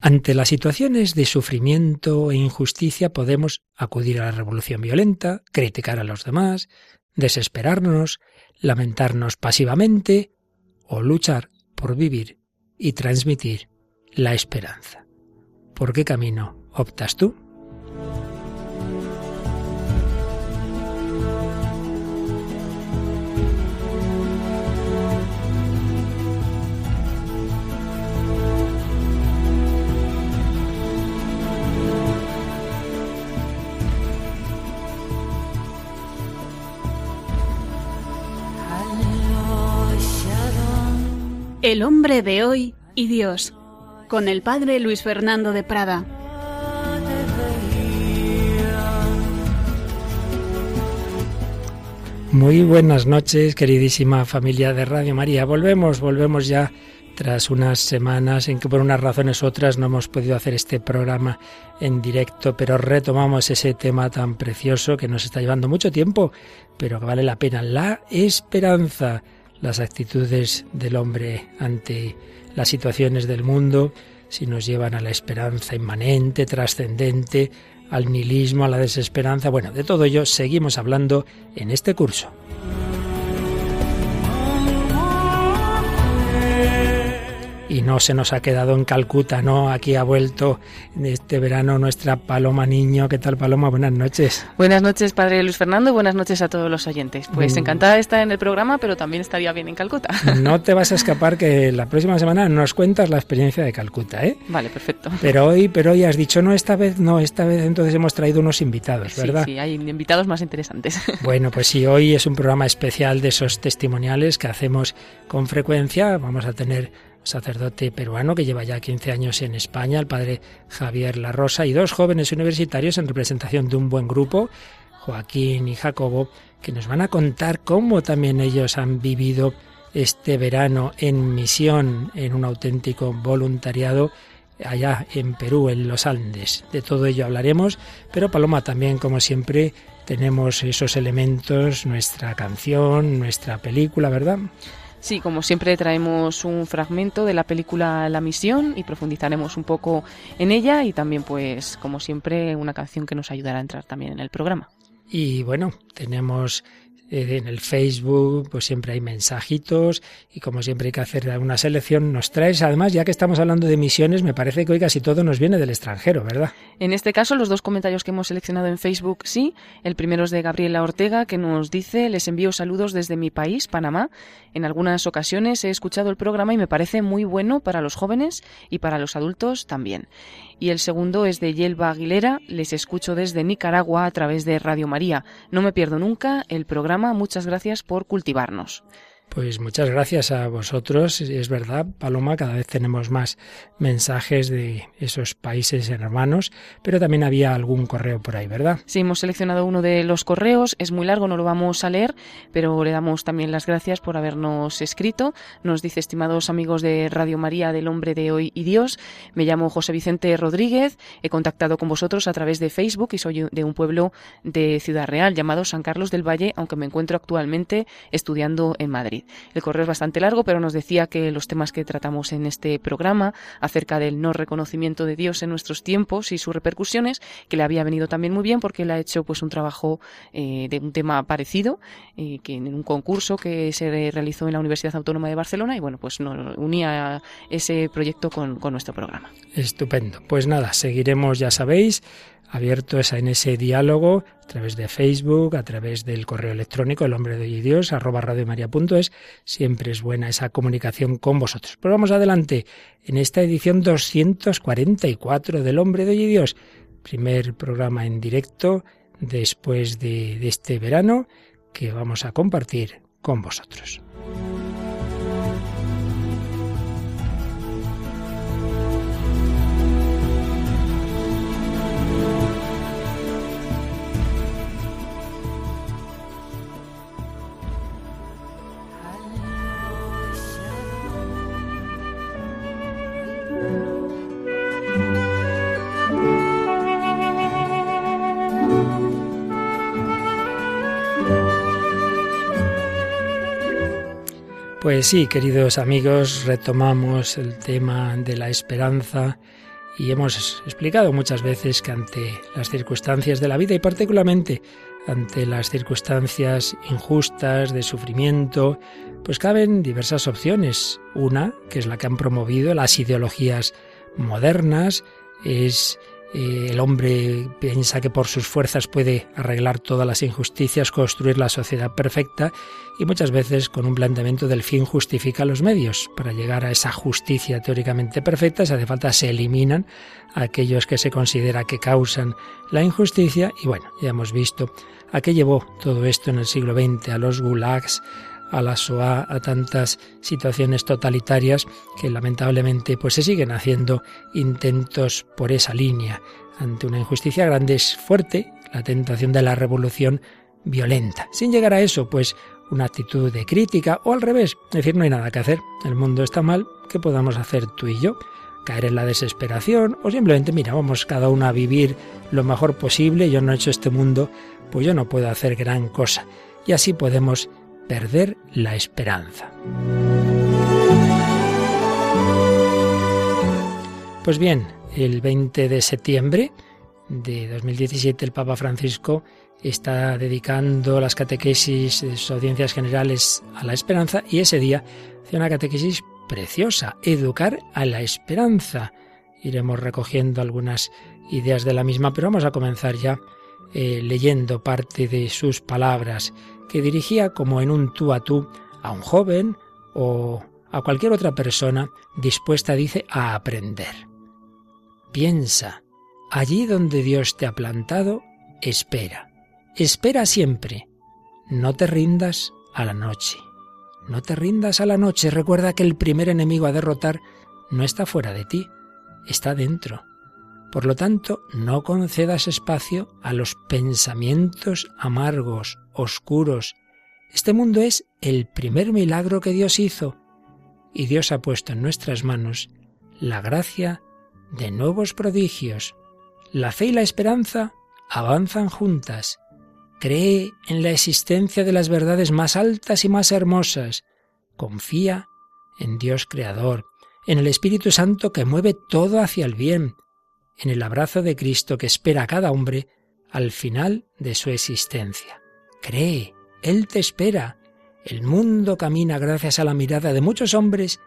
Ante las situaciones de sufrimiento e injusticia podemos acudir a la revolución violenta, criticar a los demás, desesperarnos, lamentarnos pasivamente o luchar por vivir y transmitir la esperanza. ¿Por qué camino optas tú? El hombre de hoy y Dios, con el padre Luis Fernando de Prada. Muy buenas noches, queridísima familia de Radio María. Volvemos, volvemos ya tras unas semanas en que por unas razones u otras no hemos podido hacer este programa en directo, pero retomamos ese tema tan precioso que nos está llevando mucho tiempo, pero que vale la pena, la esperanza las actitudes del hombre ante las situaciones del mundo, si nos llevan a la esperanza inmanente, trascendente, al nihilismo, a la desesperanza. Bueno, de todo ello seguimos hablando en este curso. Y no se nos ha quedado en Calcuta, ¿no? Aquí ha vuelto este verano nuestra Paloma Niño. ¿Qué tal, Paloma? Buenas noches. Buenas noches, padre Luis Fernando, buenas noches a todos los oyentes. Pues mm. encantada de estar en el programa, pero también estaría bien en Calcuta. No te vas a escapar que la próxima semana nos cuentas la experiencia de Calcuta, ¿eh? Vale, perfecto. Pero hoy, pero hoy has dicho, no, esta vez no, esta vez entonces hemos traído unos invitados, ¿verdad? Sí, sí, hay invitados más interesantes. Bueno, pues sí, hoy es un programa especial de esos testimoniales que hacemos con frecuencia. Vamos a tener sacerdote peruano que lleva ya 15 años en España, el padre Javier La Rosa, y dos jóvenes universitarios en representación de un buen grupo, Joaquín y Jacobo, que nos van a contar cómo también ellos han vivido este verano en misión, en un auténtico voluntariado allá en Perú, en los Andes. De todo ello hablaremos, pero Paloma también, como siempre, tenemos esos elementos, nuestra canción, nuestra película, ¿verdad? Sí, como siempre traemos un fragmento de la película La Misión y profundizaremos un poco en ella y también pues como siempre una canción que nos ayudará a entrar también en el programa. Y bueno, tenemos en el Facebook, pues siempre hay mensajitos y como siempre hay que hacer una selección, nos traes, además, ya que estamos hablando de misiones, me parece que hoy casi todo nos viene del extranjero, ¿verdad? En este caso, los dos comentarios que hemos seleccionado en Facebook, sí. El primero es de Gabriela Ortega, que nos dice, les envío saludos desde mi país, Panamá. En algunas ocasiones he escuchado el programa y me parece muy bueno para los jóvenes y para los adultos también y el segundo es de Yelva Aguilera. Les escucho desde Nicaragua a través de Radio María. No me pierdo nunca el programa. Muchas gracias por cultivarnos. Pues muchas gracias a vosotros. Es verdad, Paloma, cada vez tenemos más mensajes de esos países hermanos, pero también había algún correo por ahí, ¿verdad? Sí, hemos seleccionado uno de los correos. Es muy largo, no lo vamos a leer, pero le damos también las gracias por habernos escrito. Nos dice, estimados amigos de Radio María del Hombre de Hoy y Dios, me llamo José Vicente Rodríguez, he contactado con vosotros a través de Facebook y soy de un pueblo de Ciudad Real llamado San Carlos del Valle, aunque me encuentro actualmente estudiando en Madrid. El correo es bastante largo, pero nos decía que los temas que tratamos en este programa acerca del no reconocimiento de Dios en nuestros tiempos y sus repercusiones, que le había venido también muy bien porque él ha hecho pues un trabajo eh, de un tema parecido, eh, que en un concurso que se realizó en la Universidad Autónoma de Barcelona y bueno, pues nos unía ese proyecto con, con nuestro programa. Estupendo. Pues nada, seguiremos, ya sabéis, abiertos en ese diálogo a través de Facebook, a través del correo electrónico, el hombre de Dios, arroba radiomaria.es. Siempre es buena esa comunicación con vosotros. Pero vamos adelante en esta edición 244 del hombre de Dios. Primer programa en directo después de, de este verano que vamos a compartir con vosotros. Pues sí, queridos amigos, retomamos el tema de la esperanza Y hemos explicado muchas veces que ante las circunstancias de la vida y particularmente ante las circunstancias injustas de sufrimiento, pues caben diversas opciones. Una, que es la que han promovido las ideologías modernas, es eh, el hombre piensa que por sus fuerzas puede arreglar todas las injusticias, construir la sociedad perfecta y muchas veces con un planteamiento del fin justifica los medios. Para llegar a esa justicia teóricamente perfecta, si hace falta, se eliminan aquellos que se considera que causan la injusticia y bueno, ya hemos visto a qué llevó todo esto en el siglo XX, a los gulags, a la SOA, a tantas situaciones totalitarias que lamentablemente pues se siguen haciendo intentos por esa línea. Ante una injusticia grande es fuerte la tentación de la revolución violenta. Sin llegar a eso, pues una actitud de crítica o al revés, decir, no hay nada que hacer, el mundo está mal, ¿qué podamos hacer tú y yo? Caer en la desesperación o simplemente, mira, vamos cada uno a vivir lo mejor posible, yo no he hecho este mundo, pues yo no puedo hacer gran cosa. Y así podemos perder la esperanza. Pues bien, el 20 de septiembre de 2017 el Papa Francisco está dedicando las catequesis de sus audiencias generales a la esperanza y ese día hace una catequesis preciosa, educar a la esperanza. Iremos recogiendo algunas ideas de la misma, pero vamos a comenzar ya eh, leyendo parte de sus palabras que dirigía como en un tú a tú a un joven o a cualquier otra persona dispuesta, dice, a aprender. Piensa, allí donde Dios te ha plantado, espera. Espera siempre. No te rindas a la noche. No te rindas a la noche. Recuerda que el primer enemigo a derrotar no está fuera de ti, está dentro. Por lo tanto, no concedas espacio a los pensamientos amargos, oscuros. Este mundo es el primer milagro que Dios hizo y Dios ha puesto en nuestras manos la gracia de nuevos prodigios. La fe y la esperanza avanzan juntas. Cree en la existencia de las verdades más altas y más hermosas. Confía en Dios Creador, en el Espíritu Santo que mueve todo hacia el bien, en el abrazo de Cristo que espera a cada hombre al final de su existencia. Cree, Él te espera. El mundo camina gracias a la mirada de muchos hombres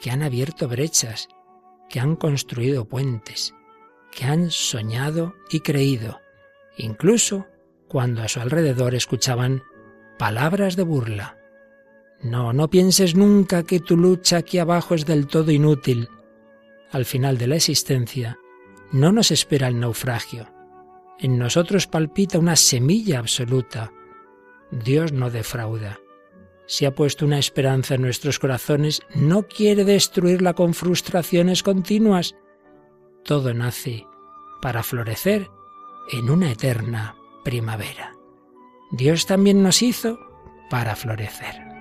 que han abierto brechas, que han construido puentes, que han soñado y creído, incluso cuando a su alrededor escuchaban palabras de burla. No, no pienses nunca que tu lucha aquí abajo es del todo inútil. Al final de la existencia no nos espera el naufragio. En nosotros palpita una semilla absoluta, Dios no defrauda. Si ha puesto una esperanza en nuestros corazones, no quiere destruirla con frustraciones continuas. Todo nace para florecer en una eterna primavera. Dios también nos hizo para florecer.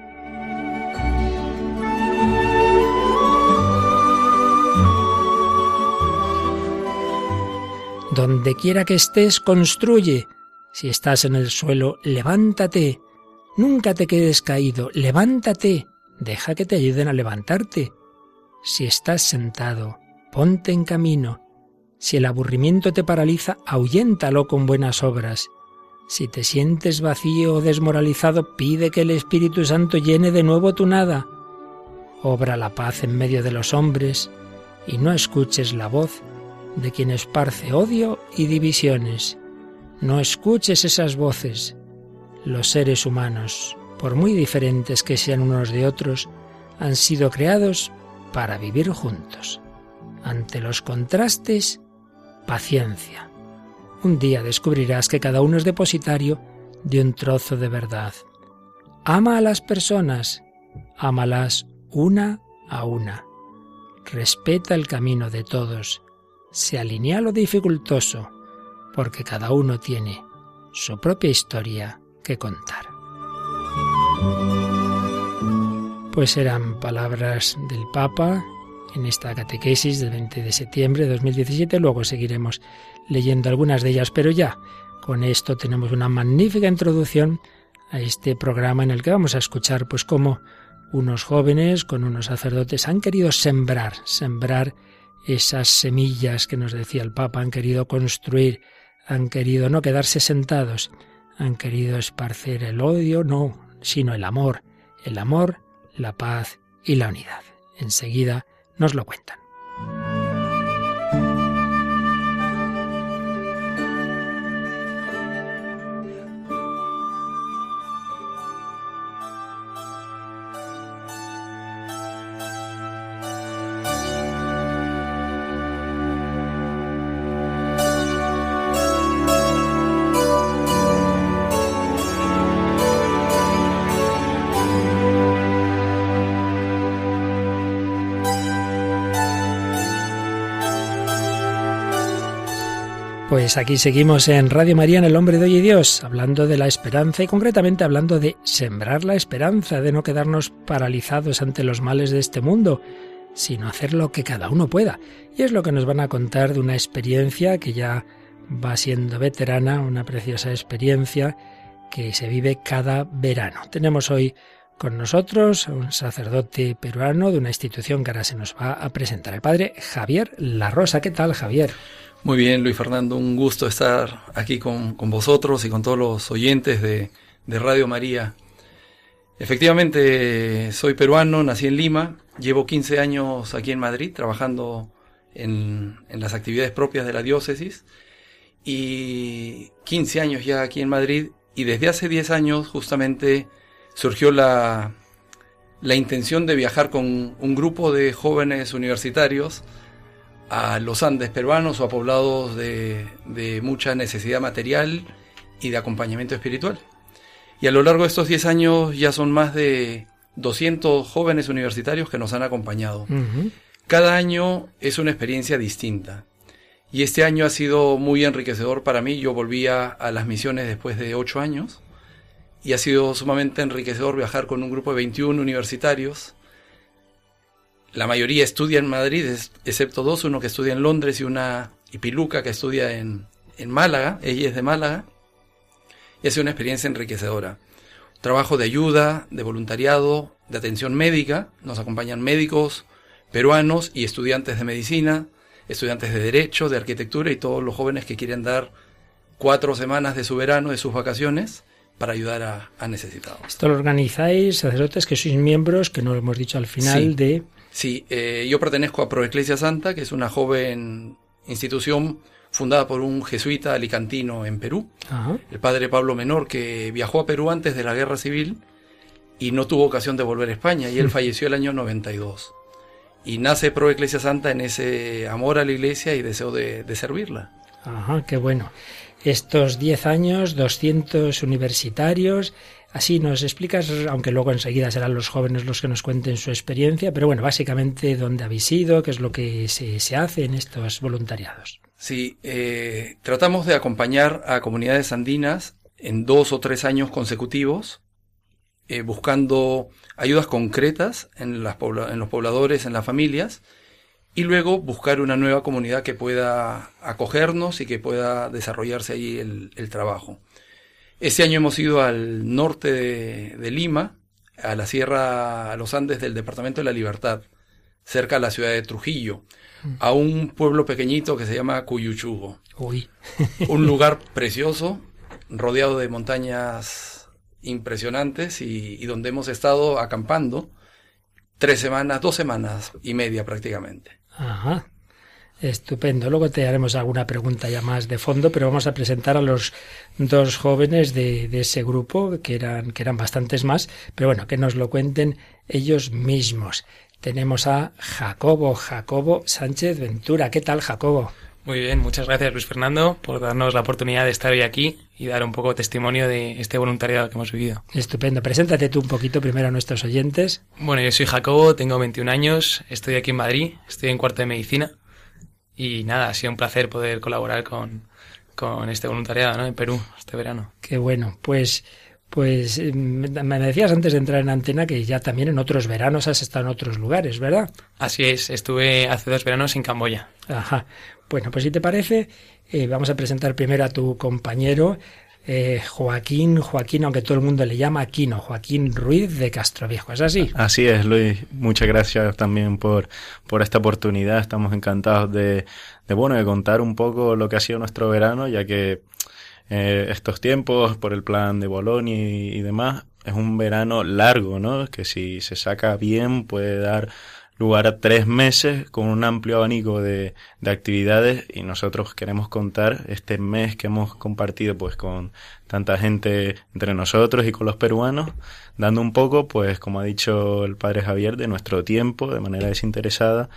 Donde quiera que estés, construye si estás en el suelo, levántate. Nunca te quedes caído, levántate. Deja que te ayuden a levantarte. Si estás sentado, ponte en camino. Si el aburrimiento te paraliza, ahuyéntalo con buenas obras. Si te sientes vacío o desmoralizado, pide que el Espíritu Santo llene de nuevo tu nada. Obra la paz en medio de los hombres y no escuches la voz de quien esparce odio y divisiones. No escuches esas voces. Los seres humanos, por muy diferentes que sean unos de otros, han sido creados para vivir juntos. Ante los contrastes, paciencia. Un día descubrirás que cada uno es depositario de un trozo de verdad. Ama a las personas, ámalas una a una. Respeta el camino de todos. Se alinea lo dificultoso porque cada uno tiene su propia historia que contar. Pues eran palabras del Papa en esta catequesis del 20 de septiembre de 2017. Luego seguiremos leyendo algunas de ellas, pero ya con esto tenemos una magnífica introducción a este programa en el que vamos a escuchar pues cómo unos jóvenes con unos sacerdotes han querido sembrar, sembrar esas semillas que nos decía el Papa, han querido construir, han querido no quedarse sentados, han querido esparcer el odio, no, sino el amor, el amor, la paz y la unidad. Enseguida nos lo cuentan. Pues aquí seguimos en Radio María en El Hombre de Hoy y Dios, hablando de la esperanza y concretamente hablando de sembrar la esperanza, de no quedarnos paralizados ante los males de este mundo, sino hacer lo que cada uno pueda. Y es lo que nos van a contar de una experiencia que ya va siendo veterana, una preciosa experiencia que se vive cada verano. Tenemos hoy con nosotros a un sacerdote peruano de una institución que ahora se nos va a presentar, el padre Javier La Rosa. ¿Qué tal, Javier? Muy bien, Luis Fernando, un gusto estar aquí con, vosotros y con todos los oyentes de, Radio María. Efectivamente, soy peruano, nací en Lima, llevo 15 años aquí en Madrid trabajando en, en, las actividades propias de la diócesis y 15 años ya aquí en Madrid y desde hace 10 años justamente surgió la, la intención de viajar con un grupo de jóvenes universitarios a los Andes peruanos o a poblados de, mucha necesidad material y de acompañamiento espiritual. Y a lo largo de estos 10 años ya son más de 200 jóvenes universitarios que nos han acompañado. Cada año es una experiencia distinta. Y este año ha sido muy enriquecedor para mí. Yo volvía a las misiones después de 8 años. Y ha sido sumamente enriquecedor viajar con un grupo de 21 universitarios la mayoría estudia en Madrid, excepto dos, uno que estudia en Londres y una y Piluca que estudia en, en Málaga, ella es de Málaga, y ha sido una experiencia enriquecedora. Trabajo de ayuda, de voluntariado, de atención médica, nos acompañan médicos peruanos y estudiantes de medicina, estudiantes de derecho, de arquitectura y todos los jóvenes que quieren dar cuatro semanas de su verano, de sus vacaciones, para ayudar a, necesitados. Esto lo organizáis, sacerdotes que sois miembros, que no lo hemos dicho al final, de Sí, eh, yo pertenezco a Proeclesia Santa, que es una joven institución fundada por un jesuita alicantino en Perú, el padre Pablo Menor, que viajó a Perú antes de la guerra civil y no tuvo ocasión de volver a España, y él falleció el año 92. Y nace Proeclesia Santa en ese amor a la iglesia y deseo de, de servirla. Ajá, qué bueno. Estos 10 años, 200 universitarios, Así nos explicas, aunque luego enseguida serán los jóvenes los que nos cuenten su experiencia, pero bueno, básicamente dónde habéis ido, qué es lo que se, hace en estos voluntariados. Sí, eh, tratamos de acompañar a comunidades andinas en dos o tres años consecutivos, eh, buscando ayudas concretas en, las en los pobladores, en las familias, y luego buscar una nueva comunidad que pueda acogernos y que pueda desarrollarse allí el trabajo. Este año hemos ido al norte de, Lima, a la sierra, a los Andes del Departamento de la Libertad, cerca de la ciudad de Trujillo, a un pueblo pequeñito que se llama Cuyuchugo. Uy. un lugar precioso, rodeado de montañas impresionantes y, y, donde hemos estado acampando tres semanas, dos semanas y media prácticamente. Ajá. Estupendo. Luego te haremos alguna pregunta ya más de fondo, pero vamos a presentar a los dos jóvenes de, ese grupo, que eran, que eran bastantes más, pero bueno, que nos lo cuenten ellos mismos. Tenemos a Jacobo, Jacobo Sánchez Ventura. ¿Qué tal, Jacobo? Muy bien, muchas gracias Luis Fernando por darnos la oportunidad de estar hoy aquí y dar un poco testimonio de este voluntariado que hemos vivido. Estupendo. Preséntate tú un poquito primero a nuestros oyentes. Bueno, yo soy Jacobo, tengo 21 años, estoy aquí en Madrid, estoy en cuarto de medicina y nada, ha sido un placer poder colaborar con, con este voluntariado ¿no? en Perú este verano. Qué bueno, pues pues eh, me decías antes de entrar en antena que ya también en otros veranos has estado en otros lugares, ¿verdad? Así es, estuve hace dos veranos en Camboya. Ajá. Bueno, pues si te parece, eh, vamos a presentar primero a tu compañero, eh, Joaquín, Joaquín, aunque todo el mundo le llama Aquino, Joaquín Ruiz de Castroviejo. ¿Es así? Así es, Luis. Muchas gracias también por, por esta oportunidad. Estamos encantados de, de, bueno, de contar un poco lo que ha sido nuestro verano, ya que eh, estos tiempos, por el plan de Bolonia y, y demás, es un verano largo, ¿no? Que si se saca bien puede dar lugar a tres meses con un amplio abanico de, de, actividades y nosotros queremos contar este mes que hemos compartido pues con tanta gente entre nosotros y con los peruanos, dando un poco pues como ha dicho el padre Javier de nuestro tiempo de manera desinteresada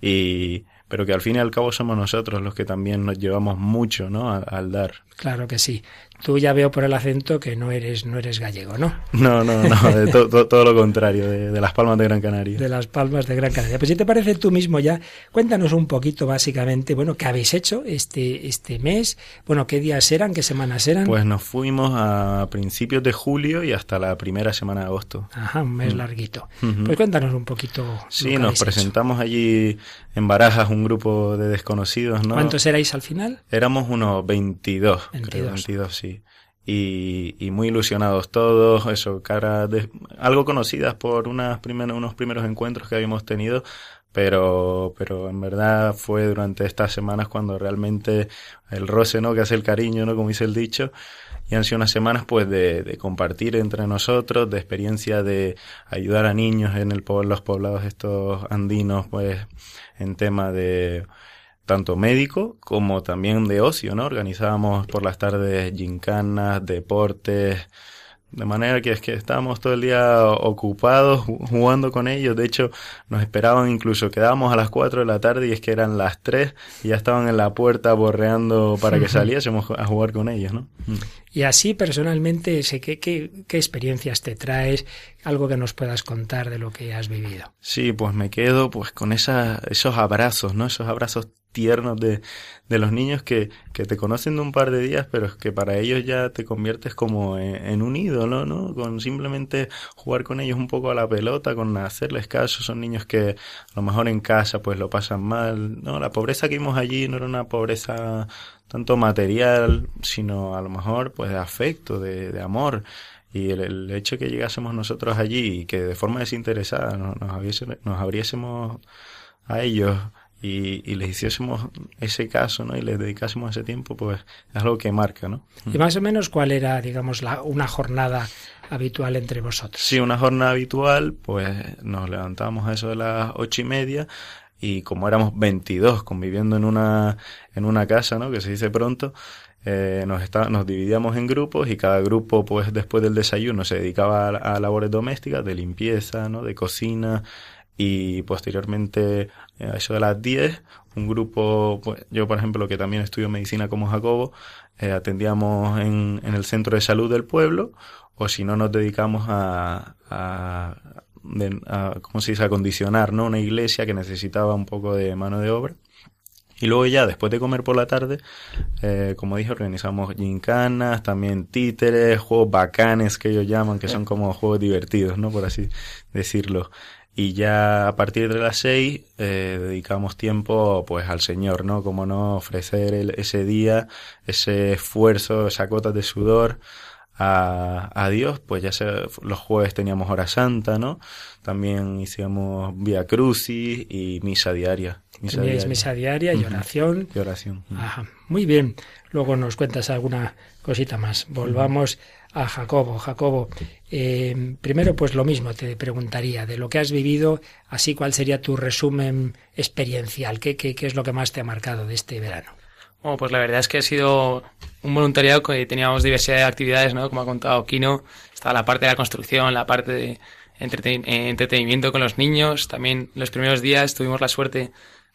y pero que al fin y al cabo somos nosotros los que también nos llevamos mucho, ¿no? Al, al dar. Claro que sí. Tú ya veo por el acento que no eres, no eres gallego, ¿no? No, no, no, de to, to, todo lo contrario, de, de, Las Palmas de Gran Canaria. De Las Palmas de Gran Canaria. Pues si te parece tú mismo ya, cuéntanos un poquito básicamente, bueno, ¿qué habéis hecho este, este mes? Bueno, ¿qué días eran? ¿Qué semanas eran? Pues nos fuimos a principios de julio y hasta la primera semana de agosto. Ajá, un mes mm. larguito. Uh -huh. Pues cuéntanos un poquito. Sí, nos presentamos hecho. allí en Barajas un grupo de desconocidos, ¿no? ¿Cuántos erais al final? Éramos unos 22, 22. creo, 22, sí y, muy ilusionados todos, eso, cara de, algo conocidas por unas primer, unos primeros encuentros que habíamos tenido, pero, pero en verdad fue durante estas semanas cuando realmente el roce, ¿no? Que hace el cariño, ¿no? Como dice el dicho, y han sido unas semanas pues de, de compartir entre nosotros, de experiencia de ayudar a niños en el, los poblados estos andinos, pues en tema de tanto médico como también de ocio, ¿no? Organizábamos por las tardes gincanas, deportes, de manera que es que estábamos todo el día ocupados jugando con ellos. De hecho, nos esperaban incluso, quedábamos a las 4 de la tarde y es que eran las 3 y ya estaban en la puerta borreando para que saliésemos a jugar con ellos, ¿no? Y así personalmente, ¿qué, qué, qué experiencias te traes? Algo que nos puedas contar de lo que has vivido. Sí, pues me quedo pues con esa, esos abrazos, ¿no? Esos abrazos tiernos de, de los niños que, que te conocen de un par de días, pero que para ellos ya te conviertes como en, un ídolo, ¿no? Con simplemente jugar con ellos un poco a la pelota, con hacerles caso. Son niños que a lo mejor en casa pues lo pasan mal, ¿no? La pobreza que vimos allí no era una pobreza tanto material, sino a lo mejor pues de afecto, de, de amor. Y el, el, hecho que llegásemos nosotros allí y que de forma desinteresada nos, nos, nos abriésemos a ellos y, y, les hiciésemos ese caso, ¿no? Y les dedicásemos ese tiempo, pues es algo que marca, ¿no? Y más o menos cuál era, digamos, la, una jornada habitual entre vosotros. Sí, una jornada habitual, pues nos levantábamos a eso de las ocho y media y como éramos 22 conviviendo en una, en una casa, ¿no? Que se dice pronto, eh, nos, está, nos dividíamos en grupos y cada grupo, pues después del desayuno, se dedicaba a, a labores domésticas, de limpieza, ¿no? De cocina, y posteriormente a eso de las 10 un grupo pues yo por ejemplo que también estudio medicina como Jacobo eh, atendíamos en, en, el centro de salud del pueblo o si no nos dedicamos a, a, a cómo se dice acondicionar no una iglesia que necesitaba un poco de mano de obra. Y luego ya, después de comer por la tarde, eh, como dije, organizamos gincanas, también títeres, juegos bacanes que ellos llaman, que son como juegos divertidos, ¿no? Por así decirlo y ya a partir de las seis eh, dedicamos tiempo pues al Señor, ¿no? Como no ofrecer el, ese día, ese esfuerzo, esa cota de sudor a, a Dios, pues ya sea, los jueves teníamos hora santa, ¿no? También hicimos vía crucis y misa diaria. Misa diaria. misa diaria y oración. Y oración. Ajá. Muy bien. Luego nos cuentas alguna cosita más. Volvamos a Jacobo. Jacobo, eh, primero pues lo mismo te preguntaría, de lo que has vivido, así cuál sería tu resumen experiencial, ¿Qué, qué, qué es lo que más te ha marcado de este verano? Bueno, pues la verdad es que ha sido un voluntariado que teníamos diversidad de actividades, ¿no? Como ha contado Kino, estaba la parte de la construcción, la parte de entreten entretenimiento con los niños, también los primeros días tuvimos la suerte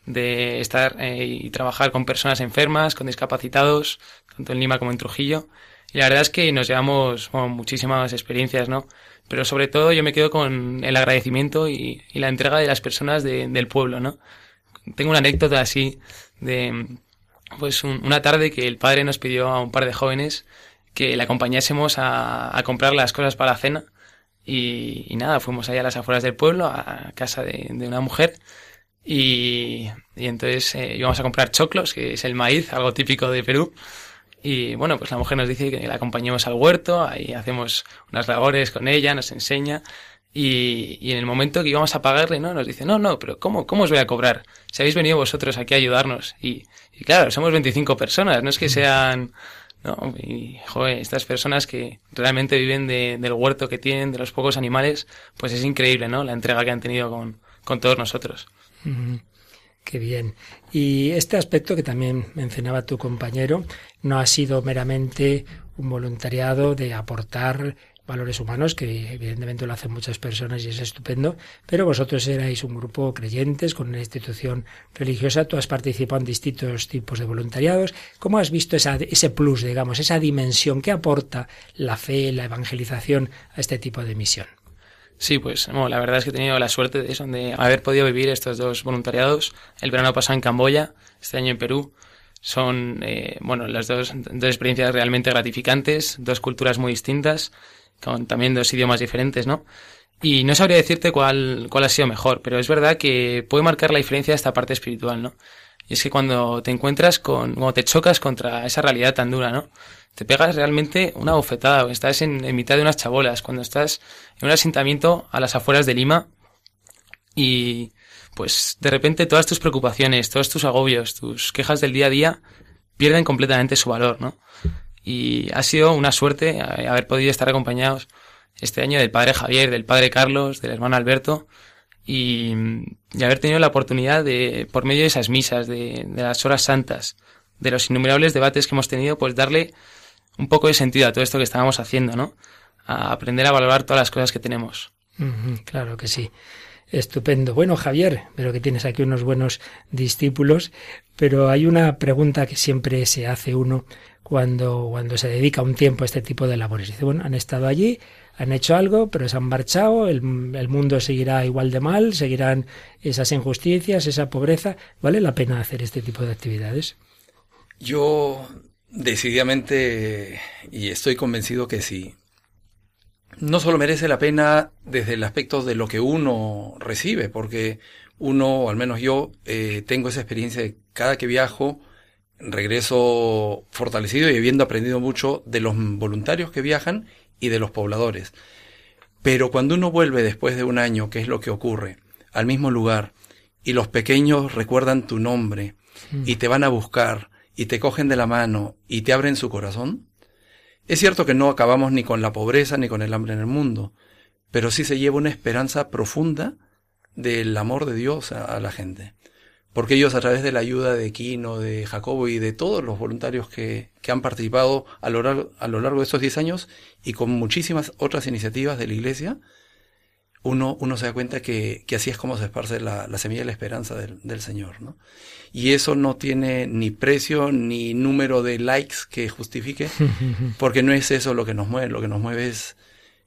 de estar eh, y trabajar con personas enfermas, con discapacitados, tanto en Lima como en Trujillo. La verdad es que nos llevamos muchísimas experiencias, ¿no? Pero sobre todo yo me quedo con el agradecimiento y, la entrega de las personas de, del pueblo, ¿no? Tengo una anécdota así de, pues un, una tarde que el padre nos pidió a un par de jóvenes que le acompañásemos a, comprar las cosas para la cena. Y, nada, fuimos allá a las afueras del pueblo, a casa de, una mujer. Y, y entonces eh, íbamos a comprar choclos, que es el maíz, algo típico de Perú Y bueno, pues la mujer nos dice que la acompañemos al huerto, ahí hacemos unas labores con ella, nos enseña. Y, y en el momento que íbamos a pagarle, ¿no? Nos dice, no, no, pero ¿cómo, cómo os voy a cobrar? Si habéis venido vosotros aquí a ayudarnos. Y, y claro, somos 25 personas, no es que sean, ¿no? Y, joder, estas personas que realmente viven de, del huerto que tienen, de los pocos animales, pues es increíble, ¿no? La entrega que han tenido con, con todos nosotros. Mm, qué bien. Y este aspecto que también mencionaba tu compañero no ha sido meramente un voluntariado de aportar valores humanos, que evidentemente lo hacen muchas personas y es estupendo, pero vosotros erais un grupo creyentes con una institución religiosa, tú has participado en distintos tipos de voluntariados. ¿Cómo has visto esa, ese plus, digamos, esa dimensión que aporta la fe, la evangelización a este tipo de misión? Sí, pues bueno, la verdad es que he tenido la suerte de, eso, de haber podido vivir estos dos voluntariados. El verano pasado en Camboya, este año en Perú. Son, eh, bueno, las dos, dos experiencias realmente gratificantes, dos culturas muy distintas con también dos idiomas diferentes, ¿no? Y no sabría decirte cuál, cuál ha sido mejor, pero es verdad que puede marcar la diferencia esta parte espiritual, ¿no? Y es que cuando te encuentras con, cuando te chocas contra esa realidad tan dura, ¿no? Te pegas realmente una bofetada, estás en, mitad de unas chabolas, cuando estás en un asentamiento a las afueras de Lima y pues de repente todas tus preocupaciones, todos tus agobios, tus quejas del día a día pierden completamente su valor, ¿no? y ha sido una suerte haber podido estar acompañados este año del padre Javier, del padre Carlos, del hermano Alberto y, haber tenido la oportunidad de, por medio de esas misas, de, las horas santas, de los innumerables debates que hemos tenido, pues darle un poco de sentido a todo esto que estábamos haciendo, ¿no? A aprender a valorar todas las cosas que tenemos. claro que sí. Estupendo. Bueno, Javier, pero que tienes aquí unos buenos discípulos, pero hay una pregunta que siempre se hace uno cuando, cuando se dedica un tiempo a este tipo de labores. Dice, bueno, han estado allí, han hecho algo, pero se han marchado, el, el, mundo seguirá igual de mal, seguirán esas injusticias, esa pobreza. ¿Vale la pena hacer este tipo de actividades? Yo decididamente, y estoy convencido que sí, no solo merece la pena desde el aspecto de lo que uno recibe, porque uno, o al menos yo, eh, tengo esa experiencia de cada que viajo, regreso fortalecido y habiendo aprendido mucho de los voluntarios que viajan y de los pobladores. Pero cuando uno vuelve después de un año, ¿qué es lo que ocurre? Al mismo lugar, y los pequeños recuerdan tu nombre, y te van a buscar, y te cogen de la mano, y te abren su corazón. Es cierto que no acabamos ni con la pobreza ni con el hambre en el mundo, pero sí se lleva una esperanza profunda del amor de Dios a, la gente porque ellos a través de la ayuda de Quino, de Jacobo y de todos los voluntarios que, que han participado a lo, largo, a lo largo de estos 10 años y con muchísimas otras iniciativas de la Iglesia, uno, uno se da cuenta que, que así es como se esparce la, la semilla de la esperanza del, del, Señor. ¿no? Y eso no tiene ni precio ni número de likes que justifique, porque no es eso lo que nos mueve, lo que nos mueve es,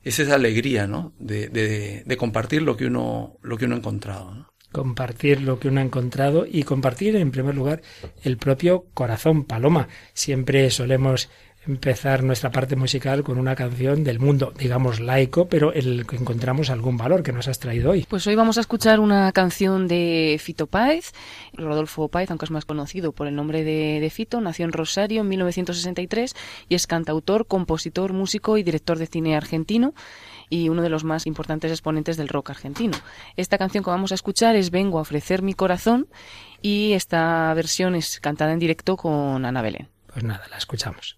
es esa alegría ¿no? de, de, de compartir lo que uno, lo que uno ha encontrado. ¿no? compartir lo que uno ha encontrado y compartir en primer lugar el propio corazón. Paloma, siempre solemos empezar nuestra parte musical con una canción del mundo, digamos laico, pero el que encontramos algún valor que nos has traído hoy. Pues hoy vamos a escuchar una canción de Fito Páez, Rodolfo Páez, aunque es más conocido por el nombre de, de Fito, nació en Rosario en 1963 y es cantautor, compositor, músico y director de cine argentino y uno de los más importantes exponentes del rock argentino. Esta canción que vamos a escuchar es Vengo a ofrecer mi corazón y esta versión es cantada en directo con Ana Belén. Pues nada, la escuchamos.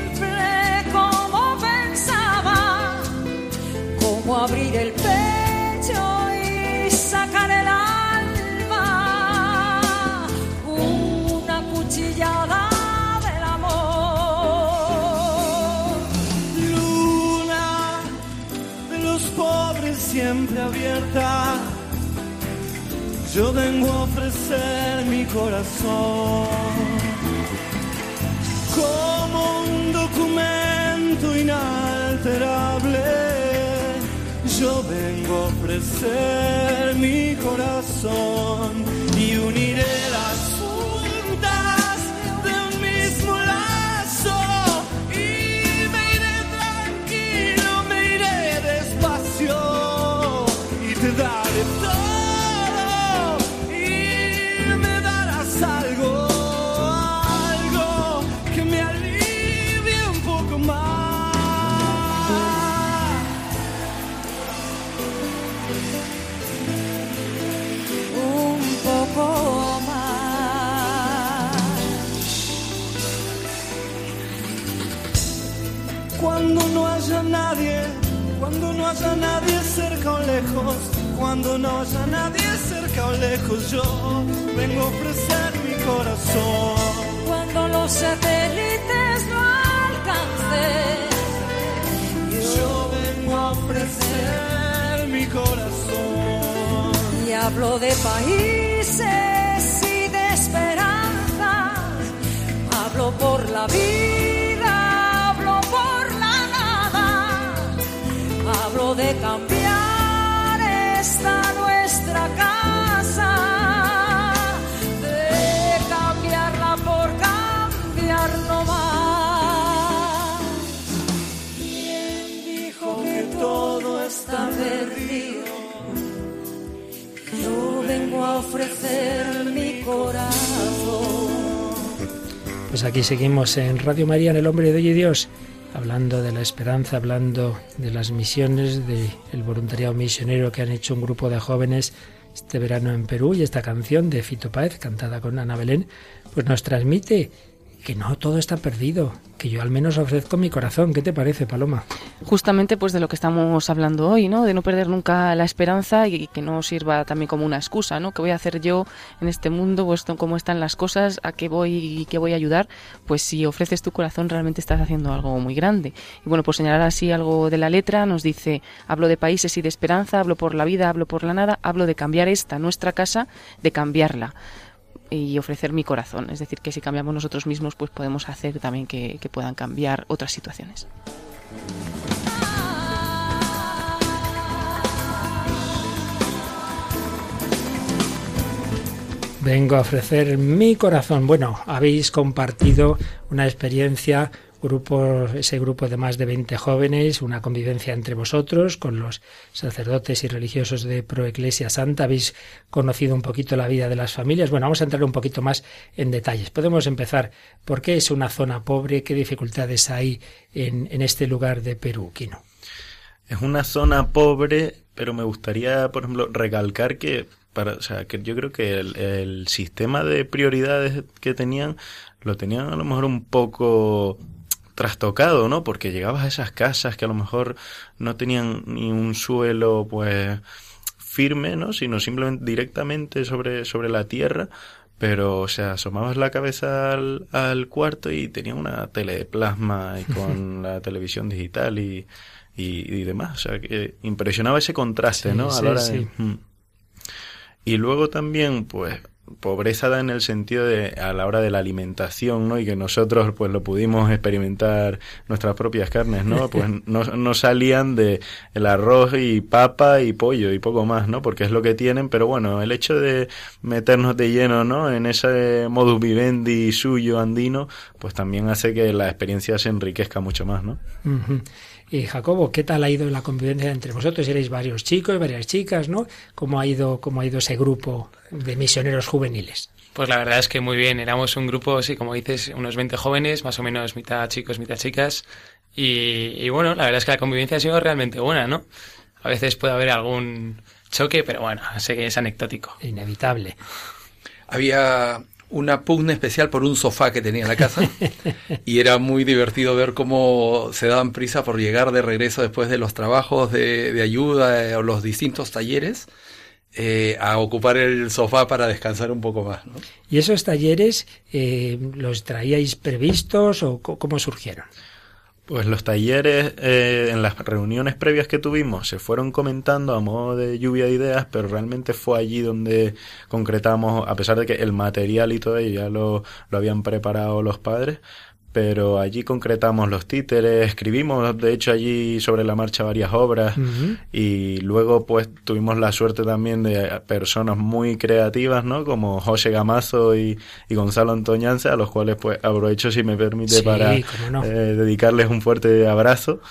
abrir el pecho y sacar el alma, una cuchillada del amor. Luna de los pobres siempre abierta, yo vengo a ofrecer mi corazón. Como un documento inalterable yo vengo a ofrecer mi corazón y uniré las haya nadie cerca o lejos, cuando no haya nadie cerca o lejos, yo vengo a ofrecer mi corazón. Cuando los satélites no alcancen, Yo vengo a ofrecer mi corazón. y hablo de países y de esperanzas, hablo por la vida, de cambiar esta nuestra casa, de cambiarla por cambiar no más. ¿Quién dijo que todo está perdido? Yo vengo a ofrecer mi corazón. Pues aquí seguimos en Radio María, en El Hombre de Hoy y Dios, hablando de la esperanza, hablando de las misiones, del voluntariado misionero que han hecho un grupo de jóvenes este verano en Perú y esta canción de Fito Páez, cantada con Ana Belén, pues nos transmite que no todo está perdido, que yo al menos ofrezco mi corazón. ¿Qué te parece, Paloma? Justamente pues de lo que estamos hablando hoy, ¿no? De no perder nunca la esperanza y que no sirva también como una excusa, ¿no? ¿Qué voy a hacer yo en este mundo? Pues cómo están las cosas, a qué voy y qué voy a ayudar. Pues si ofreces tu corazón realmente estás haciendo algo muy grande. Y bueno, por señalar así algo de la letra, nos dice, hablo de países y de esperanza, hablo por la vida, hablo por la nada, hablo de cambiar esta, nuestra casa, de cambiarla y ofrecer mi corazón. Es decir, que si cambiamos nosotros mismos, pues podemos hacer también que, que puedan cambiar otras situaciones. Vengo a ofrecer mi corazón. Bueno, habéis compartido una experiencia, grupo, ese grupo de más de 20 jóvenes, una convivencia entre vosotros con los sacerdotes y religiosos de Proeclesia Santa. Habéis conocido un poquito la vida de las familias. Bueno, vamos a entrar un poquito más en detalles. Podemos empezar. ¿Por qué es una zona pobre? ¿Qué dificultades hay en, este lugar de Perú, Quino? Es una zona pobre, pero me gustaría, por ejemplo, recalcar que para, que yo creo que el sistema de prioridades que tenían lo tenían a lo mejor un poco trastocado, ¿no? Porque llegabas a esas casas que a lo mejor no tenían ni un suelo, pues firme, ¿no? Sino simplemente directamente sobre, sobre la tierra. Pero, o sea, asomabas la cabeza al, al cuarto y tenía una tele de plasma y con la televisión digital y, y, y demás. O sea, que impresionaba ese contraste, Sí, ¿no? A sí, la hora de... Mm. Y luego también, pues, pobreza da en el sentido de a la hora de la alimentación, ¿no? Y que nosotros, pues, lo pudimos experimentar nuestras propias carnes, ¿no? Pues no, no salían de el arroz y papa y pollo y poco más, ¿no? Porque es lo que tienen, pero bueno, el hecho de meternos de lleno, ¿no? En ese modus vivendi suyo andino, pues también hace que la experiencia se enriquezca mucho más, ¿no? Y Jacobo, ¿qué tal ha ido la convivencia entre vosotros? Erais varios chicos, varias chicas, ¿no? ¿Cómo ha ido, cómo ha ido ese grupo de misioneros juveniles? Pues la verdad es que muy bien. Éramos un grupo, sí, como dices, unos 20 jóvenes, más o menos mitad chicos, mitad chicas. Y, y bueno, la verdad es que la convivencia ha sido realmente buena, ¿no? A veces puede haber algún choque, pero bueno, sé que es anecdótico. Inevitable. Había una pugna especial por un sofá que tenía en la casa y era muy divertido ver cómo se daban prisa por llegar de regreso después de los trabajos de, de ayuda eh, o los distintos talleres eh, a ocupar el sofá para descansar un poco más. ¿no? ¿Y esos talleres eh, los traíais previstos o cómo surgieron? Pues los talleres, eh, en las reuniones previas que tuvimos, se fueron comentando a modo de lluvia de ideas, pero realmente fue allí donde concretamos, a pesar de que el material y todo ello ya lo, lo habían preparado los padres, pero allí concretamos los títeres, escribimos de hecho allí sobre la marcha varias obras. Y luego pues tuvimos la suerte también de personas muy creativas, ¿no? Como José Gamazo y, Gonzalo Antoñanza, a los cuales pues aprovecho si me permite para eh, dedicarles un fuerte abrazo,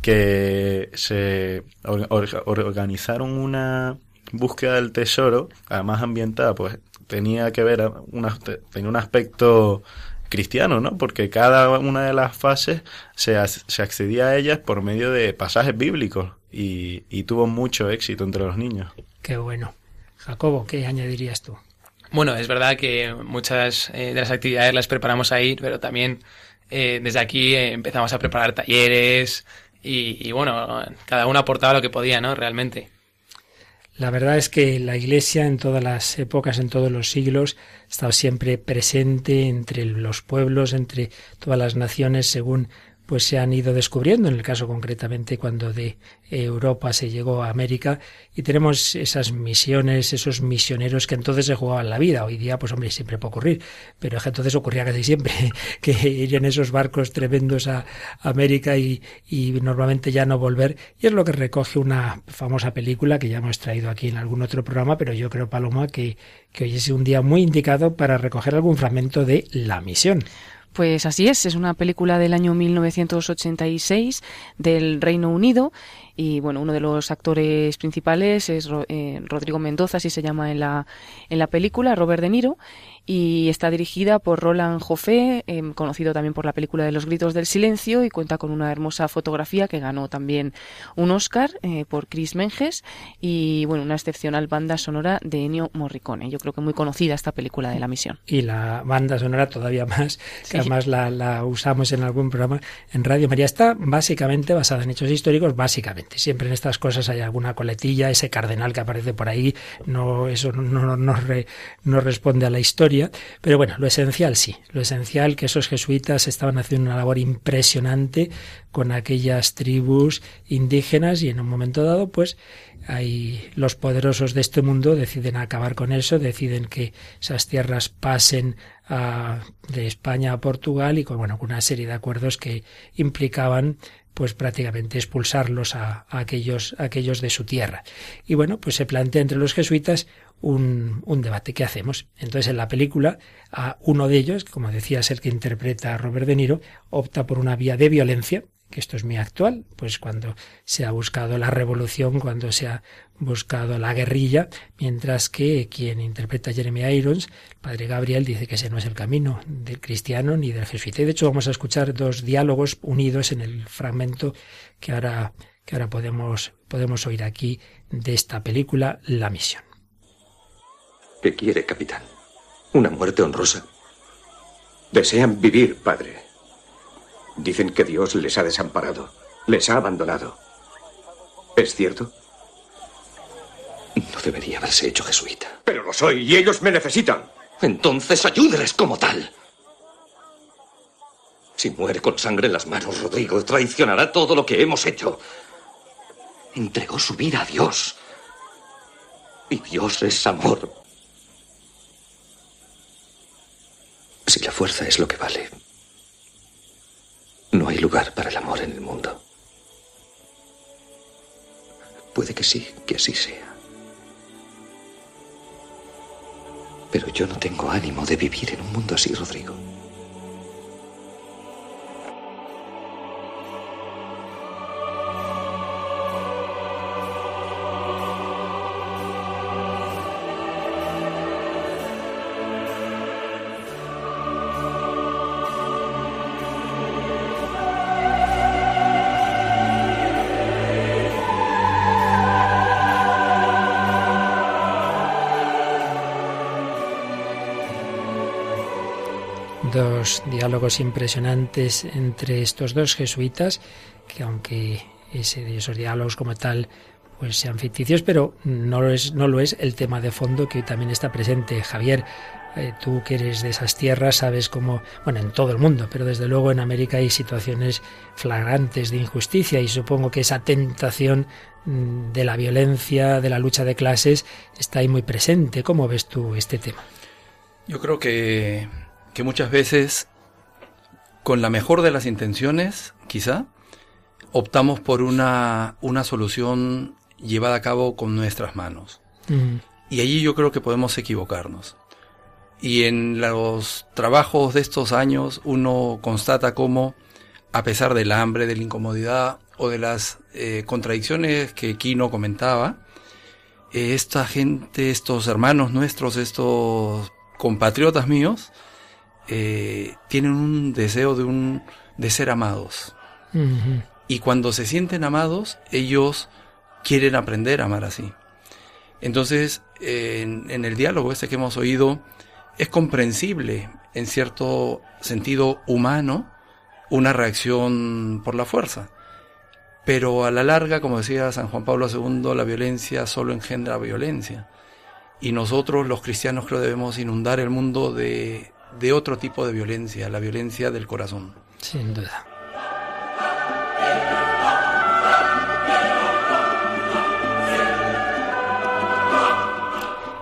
que se organizaron una búsqueda del tesoro, además ambientada, pues tenía que ver, una, tenía un aspecto cristiano, ¿no? Porque cada una de las fases se, se accedía a ellas por medio de pasajes bíblicos y, tuvo mucho éxito entre los niños. Qué bueno. Jacobo, ¿qué añadirías tú? Bueno, es verdad que muchas eh, de las actividades las preparamos ahí, pero también eh, desde aquí eh, empezamos a preparar talleres y, y, bueno, cada uno aportaba lo que podía, ¿no? Realmente. La verdad es que la Iglesia en todas las épocas, en todos los siglos, ha estado siempre presente entre los pueblos, entre todas las naciones, según pues se han ido descubriendo, en el caso concretamente cuando de Europa se llegó a América y tenemos esas misiones, esos misioneros que entonces se jugaban la vida. Hoy día, pues hombre, siempre puede ocurrir, pero es que entonces ocurría casi siempre que irían esos barcos tremendos a América y, y normalmente ya no volver. Y es lo que recoge una famosa película que ya hemos traído aquí en algún otro programa, pero yo creo, Paloma, que, que hoy es un día muy indicado para recoger algún fragmento de la misión. Pues así es, es una película del año 1986 del Reino Unido y bueno, uno de los actores principales es eh, Rodrigo Mendoza, así se llama en la, en la película, Robert De Niro, y está dirigida por Roland Joffé, em, conocido también por la película de Los Gritos del Silencio, y cuenta con una hermosa fotografía que ganó también un Oscar eh, por Chris Menges y bueno, una excepcional banda sonora de Ennio Morricone. Yo creo que muy conocida esta película de la misión. Y la banda sonora todavía más, que además la, la usamos en algún programa en Radio María. Está básicamente basada en hechos históricos, básicamente. Siempre en estas cosas hay alguna coletilla, ese cardenal que aparece por ahí, no, eso no, no, no, no responde a la historia pero bueno, lo esencial sí, lo esencial que esos jesuitas estaban haciendo una labor impresionante con aquellas tribus indígenas y en un momento dado pues hay los poderosos de este mundo deciden acabar con eso, deciden que esas tierras pasen a, de España a Portugal y con bueno, con una serie de acuerdos que implicaban pues prácticamente expulsarlos a, aquellos, a aquellos de su tierra. Y bueno, pues se plantea entre los jesuitas un, un, debate. ¿Qué hacemos? Entonces, en la película, a uno de ellos, como decía, es el que interpreta a Robert De Niro, opta por una vía de violencia, que esto es muy actual, pues cuando se ha buscado la revolución, cuando se ha buscado la guerrilla, mientras que quien interpreta Jeremy Irons, el padre Gabriel, dice que ese no es el camino del cristiano ni del jesuita. De hecho vamos a escuchar dos diálogos unidos en el fragmento que ahora, que ahora podemos, podemos oír aquí de esta película, La Misión. ¿Qué quiere, capitán? ¿Una muerte honrosa? Desean vivir, padre. Dicen que Dios les ha desamparado, les ha abandonado. ¿Es cierto? No debería haberse hecho jesuita. Pero lo soy y ellos me necesitan. Entonces ayúdeles como tal. Si muere con sangre en las manos, Rodrigo traicionará todo lo que hemos hecho. Entregó su vida a Dios. Y Dios es amor. Si la fuerza es lo que vale, no hay lugar para el amor en el mundo. Puede que sí, que así sea. Pero yo no tengo ánimo de vivir en un mundo así, Rodrigo. Diálogos impresionantes entre estos dos jesuitas, que aunque esos diálogos como tal pues sean ficticios, pero no lo, es, no lo es el tema de fondo que también está presente. Javier, eh, tú que eres de esas tierras sabes cómo, bueno, en todo el mundo, pero desde luego en América hay situaciones flagrantes de injusticia y supongo que esa tentación mm, de la violencia, de la lucha de clases, está ahí muy presente. ¿Cómo ves tú este tema? Yo creo que, que muchas veces, con la mejor de las intenciones, quizá, optamos por una, una solución llevada a cabo con nuestras manos. Mm. Y allí yo creo que podemos equivocarnos. Y en los trabajos de estos años uno constata cómo, a pesar del hambre, de la incomodidad o de las eh, contradicciones que Kino comentaba, eh, esta gente, estos hermanos nuestros, estos compatriotas míos, eh, tienen un deseo de, un, de ser amados. Y cuando se sienten amados, ellos quieren aprender a amar así. Entonces, en, en el diálogo este que hemos oído, es comprensible, en cierto sentido humano, una reacción por la fuerza. Pero a la larga, como decía San Juan Pablo II, la violencia solo engendra violencia. Y nosotros, los cristianos, creo debemos inundar el mundo de, de otro tipo de violencia, la violencia del corazón. Sin duda.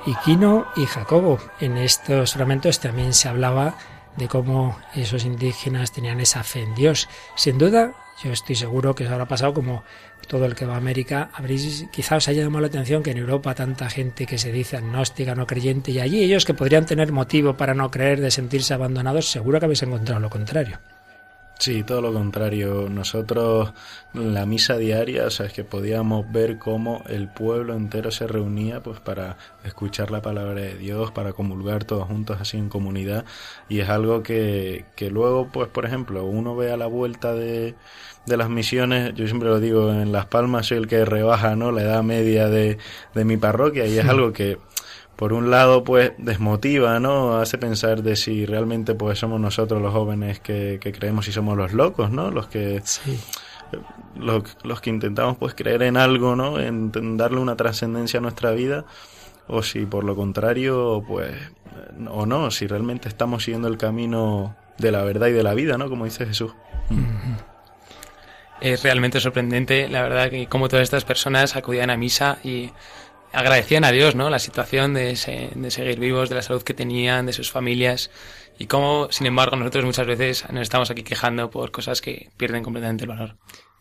Y Quino y Jacobo, en estos fragmentos también se hablaba de cómo esos indígenas tenían esa fe en Dios. Sin duda, yo estoy seguro que os habrá pasado como todo el que va a América, habréis, quizá os haya llamado la atención que en Europa tanta gente que se dice agnóstica, no creyente, y allí ellos que podrían tener motivo para no creer, de sentirse abandonados, seguro que habéis encontrado lo contrario. Sí, todo lo contrario. Nosotros, la misa diaria, o sea, es que podíamos ver cómo el pueblo entero se reunía pues para escuchar la palabra de Dios, para comulgar todos juntos así en comunidad. Y es algo que, que luego, pues, por ejemplo, uno ve a la vuelta de, de las misiones, yo siempre lo digo, en Las Palmas soy el que rebaja, ¿no? La edad media de, de mi parroquia y es algo que por un lado pues desmotiva, ¿no? Hace pensar de si realmente pues somos nosotros los jóvenes que, que creemos y somos los locos, ¿no? Los que Sí. los, los que intentamos pues creer en algo, ¿no? En, en darle una trascendencia a nuestra vida o si por lo contrario pues o no, si realmente estamos siguiendo el camino de la verdad y de la vida, ¿no? Como dice Jesús. Es realmente sorprendente, la verdad, que como todas estas personas acudían a misa y agradecían a Dios, ¿no? La situación de, de seguir vivos, de la salud que tenían, de sus familias y cómo, sin embargo, nosotros muchas veces nos estamos aquí quejando por cosas que pierden completamente el valor.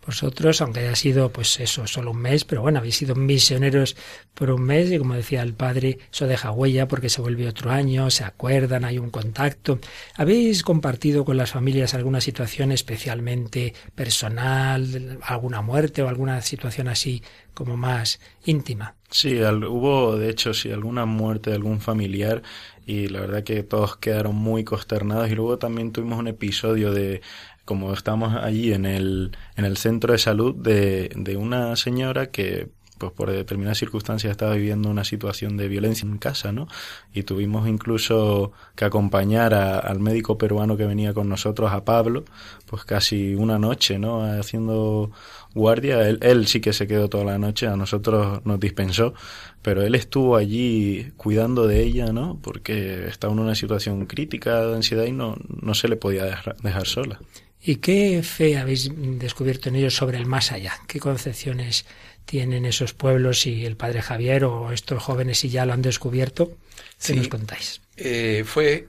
Vosotros, aunque haya sido, pues eso, solo un mes, pero bueno, habéis sido misioneros por un mes y como decía el padre, eso deja huella porque se vuelve otro año, se acuerdan, hay un contacto. ¿Habéis compartido con las familias alguna situación especialmente personal, alguna muerte o alguna situación así como más íntima? Sí, hubo de hecho sí alguna muerte de algún familiar y la verdad que todos quedaron muy consternados y luego también tuvimos un episodio de como estamos allí en el en el centro de salud de, de una señora que pues por determinadas circunstancias estaba viviendo una situación de violencia en casa, ¿no? Y tuvimos incluso que acompañar a- al médico peruano que venía con nosotros, a Pablo, pues casi una noche, ¿no? Haciendo guardia. Él, él sí que se quedó toda la noche, a nosotros nos dispensó, pero él estuvo allí cuidando de ella, ¿no? Porque estaba en una situación crítica de ansiedad y no, no se le podía dejar, dejar sola. ¿Y qué fe habéis descubierto en ellos sobre el más allá? ¿Qué concepciones tienen esos pueblos y el padre Javier o estos jóvenes si ya lo han descubierto? ¿Qué Sí. nos contáis? Eh, fue,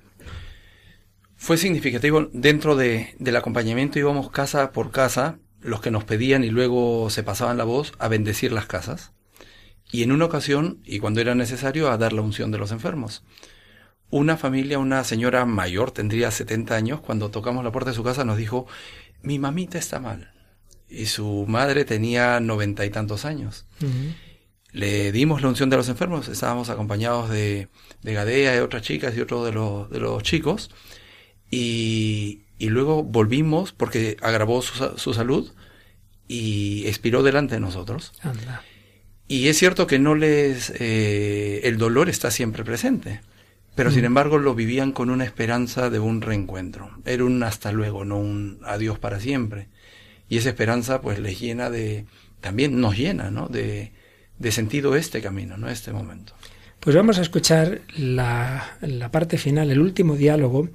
fue significativo. Dentro de, del acompañamiento íbamos casa por casa, los que nos pedían y luego se pasaban la voz a bendecir las casas. Y en una ocasión, y cuando era necesario, a dar la unción de los enfermos. Una familia, una señora mayor, tendría 70 años, cuando tocamos la puerta de su casa nos dijo, mi mamita está mal. Y su madre tenía noventa y tantos años. Le dimos la unción de los enfermos, estábamos acompañados de, de Gadea y otras chicas y otro de los, de los chicos. Y, y luego volvimos porque agravó su, su salud y expiró delante de nosotros. Anda. Y es cierto que no les, eh, el dolor está siempre presente, pero sin embargo lo vivían con una esperanza de un reencuentro. Era un hasta luego, no un adiós para siempre. Y esa esperanza pues les llena de, también nos llena, ¿no? De, de sentido este camino, ¿no? Este momento. Pues vamos a escuchar la, la parte final, el último diálogo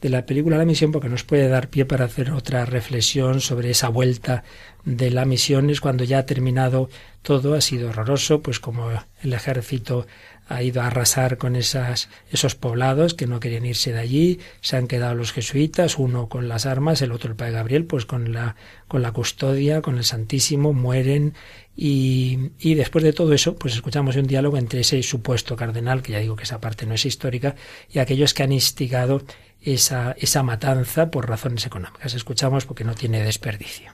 de la película La Misión porque nos puede dar pie para hacer otra reflexión sobre esa vuelta de la misión es cuando ya ha terminado todo, ha sido horroroso, pues como el ejército ha ido a arrasar con esas, esos poblados que no querían irse de allí, se han quedado los jesuitas, uno con las armas, el otro el padre Gabriel, pues con la, con la custodia, con el Santísimo, mueren y, y después de todo eso, pues escuchamos un diálogo entre ese supuesto cardenal, que ya digo que esa parte no es histórica, y aquellos que han instigado esa, esa matanza por razones económicas. Escuchamos porque no tiene desperdicio.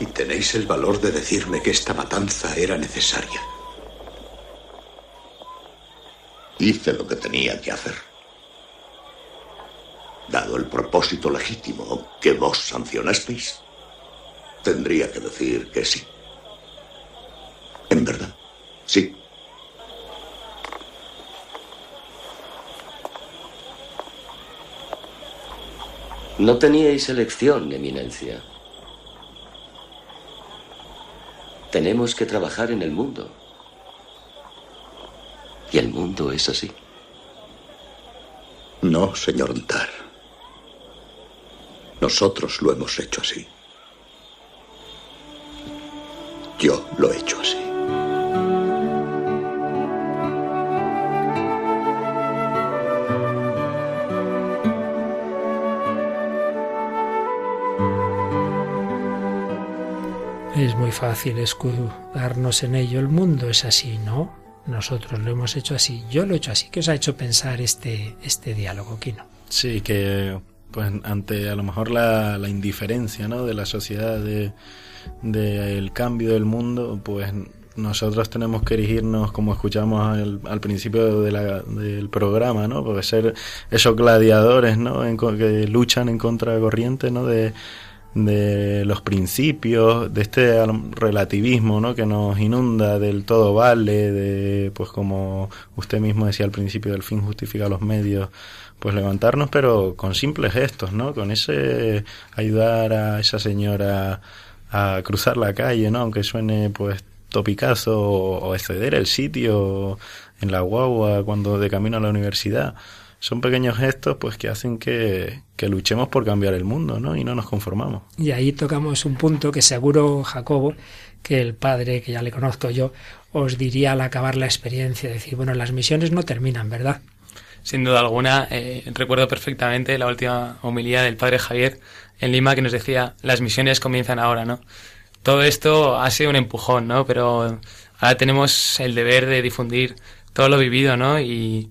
Y tenéis el valor de decirme que esta matanza era necesaria. Hice lo que tenía que hacer. Dado el propósito legítimo que vos sancionasteis, tendría que decir que sí. En verdad, sí. No teníais elección, Eminencia. Tenemos que trabajar en el mundo. Y el mundo es así. No, señor Ntar. Nosotros lo hemos hecho así. Yo lo he hecho así. Es muy fácil escudarnos en ello. El mundo es así, ¿no? Nosotros lo hemos hecho así. Yo lo he hecho así. ¿Qué os ha hecho pensar este, este diálogo, Kino? Sí, que pues ante a lo mejor la, la indiferencia ¿no? de la sociedad, de, de el cambio del mundo, pues nosotros tenemos que erigirnos, como escuchamos al, al principio de la, del programa, ¿no? Porque ser esos gladiadores, ¿no? En, que luchan en contra de corriente, ¿no? De, de los principios, de este relativismo ¿no? que nos inunda del todo vale, de pues como usted mismo decía al principio del fin justifica los medios, pues levantarnos pero con simples gestos, ¿no? Con ese ayudar a esa señora a cruzar la calle, ¿no? Aunque suene pues topicazo o, exceder el sitio en la guagua cuando de camino a la universidad son pequeños gestos pues que hacen que, que, luchemos por cambiar el mundo ¿no? y no nos conformamos. Y ahí tocamos un punto que seguro, Jacobo, que el padre, que ya le conozco yo, os diría al acabar la experiencia, decir, bueno, las misiones no terminan, ¿verdad? Sin duda alguna, eh, recuerdo perfectamente la última homilía del padre Javier en Lima que nos decía, las misiones comienzan ahora, ¿no? Todo esto ha sido un empujón, ¿no? Pero ahora tenemos el deber de difundir todo lo vivido, ¿no? Y,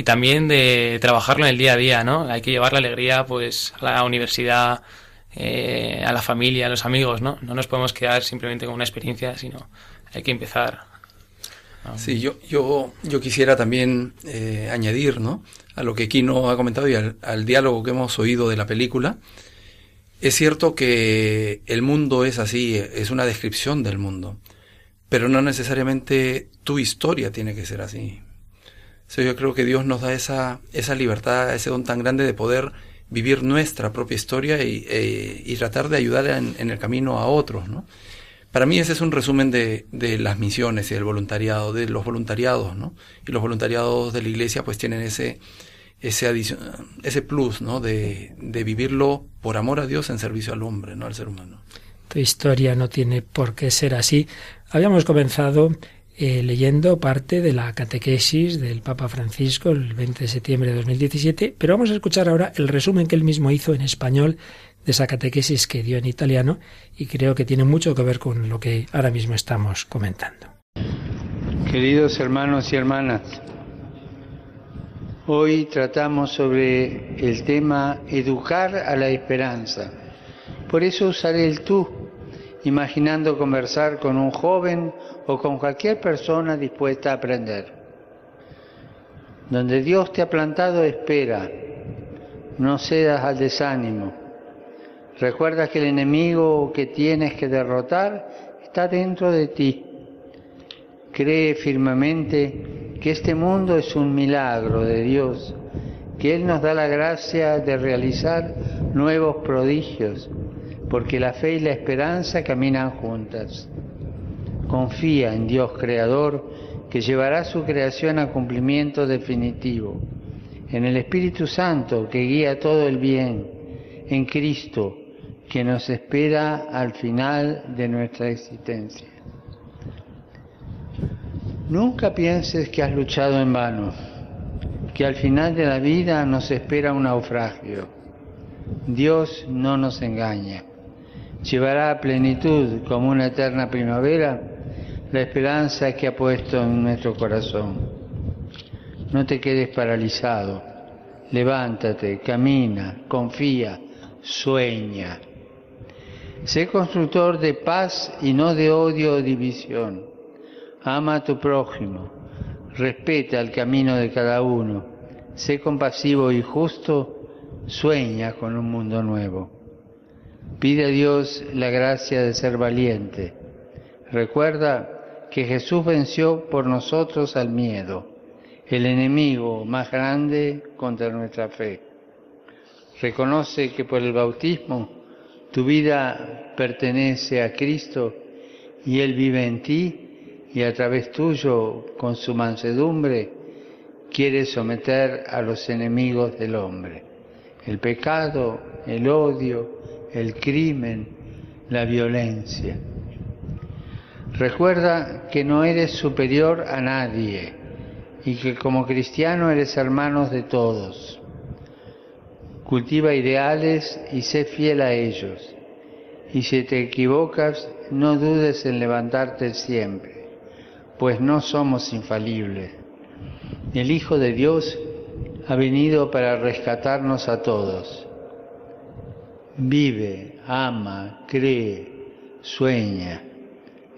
y también de trabajarlo en el día a día, ¿no? Hay que llevar la alegría, pues, a la universidad, eh, a la familia, a los amigos, ¿no? No nos podemos quedar simplemente con una experiencia, sino hay que empezar. Sí, yo, yo, yo quisiera también eh, añadir, ¿no? A lo que Kino ha comentado y al, al diálogo que hemos oído de la película. Es cierto que el mundo es así, es una descripción del mundo, pero no necesariamente tu historia tiene que ser así. Yo creo que Dios nos da esa, esa libertad, ese don tan grande de poder vivir nuestra propia historia y, e, y tratar de ayudar en, en, el camino a otros, ¿no? Para mí ese es un resumen de, de, las misiones y del voluntariado, de los voluntariados, ¿no? Y los voluntariados de la iglesia pues tienen ese, ese, ese plus, ¿no? De, de vivirlo por amor a Dios en servicio al hombre, ¿no? Al ser humano. Tu historia no tiene por qué ser así. Habíamos comenzado eh, leyendo parte de la catequesis del Papa Francisco el 20 de septiembre de 2017, pero vamos a escuchar ahora el resumen que él mismo hizo en español de esa catequesis que dio en italiano y creo que tiene mucho que ver con lo que ahora mismo estamos comentando. Queridos hermanos y hermanas, hoy tratamos sobre el tema educar a la esperanza. Por eso usaré el tú, imaginando conversar con un joven o con cualquier persona dispuesta a aprender. Donde Dios te ha plantado, espera, no cedas al desánimo. Recuerda que el enemigo que tienes que derrotar está dentro de ti. Cree firmemente que este mundo es un milagro de Dios, que Él nos da la gracia de realizar nuevos prodigios, porque la fe y la esperanza caminan juntas. Confía en Dios Creador que llevará su creación a cumplimiento definitivo, en el Espíritu Santo que guía todo el bien, en Cristo que nos espera al final de nuestra existencia. Nunca pienses que has luchado en vano, que al final de la vida nos espera un naufragio. Dios no nos engaña. Llevará a plenitud como una eterna primavera la esperanza que ha puesto en nuestro corazón. No te quedes paralizado. Levántate, camina, confía, sueña. Sé constructor de paz y no de odio o división. Ama a tu prójimo, respeta el camino de cada uno, sé compasivo y justo, sueña con un mundo nuevo. Pide a Dios la gracia de ser valiente. Recuerda que Jesús venció por nosotros al miedo, el enemigo más grande contra nuestra fe. Reconoce que por el bautismo tu vida pertenece a Cristo y Él vive en ti y a través tuyo, con su mansedumbre, quiere someter a los enemigos del hombre. El pecado, el odio, el crimen, la violencia. Recuerda que no eres superior a nadie y que como cristiano eres hermano de todos. Cultiva ideales y sé fiel a ellos. Y si te equivocas, no dudes en levantarte siempre pues no somos infalibles. El Hijo de Dios ha venido para rescatarnos a todos. Vive, ama, cree, sueña.